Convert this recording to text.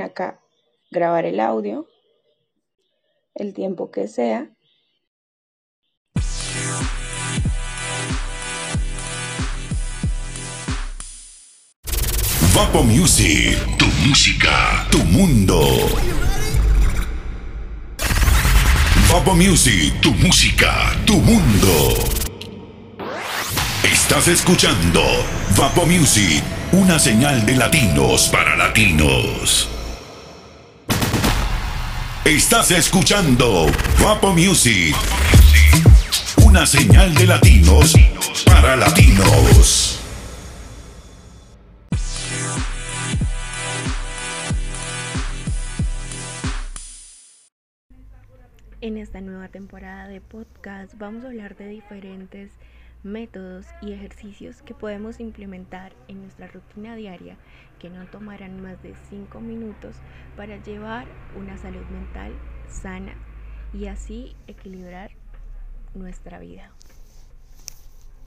acá grabar el audio el tiempo que sea. Vapo Music, tu música, tu mundo. Vapo Music, tu música, tu mundo. Estás escuchando Vapo Music, una señal de latinos para latinos. Estás escuchando Vapo Music, una señal de latinos para latinos. En esta nueva temporada de podcast vamos a hablar de diferentes métodos y ejercicios que podemos implementar en nuestra rutina diaria que no tomarán más de 5 minutos para llevar una salud mental sana y así equilibrar nuestra vida.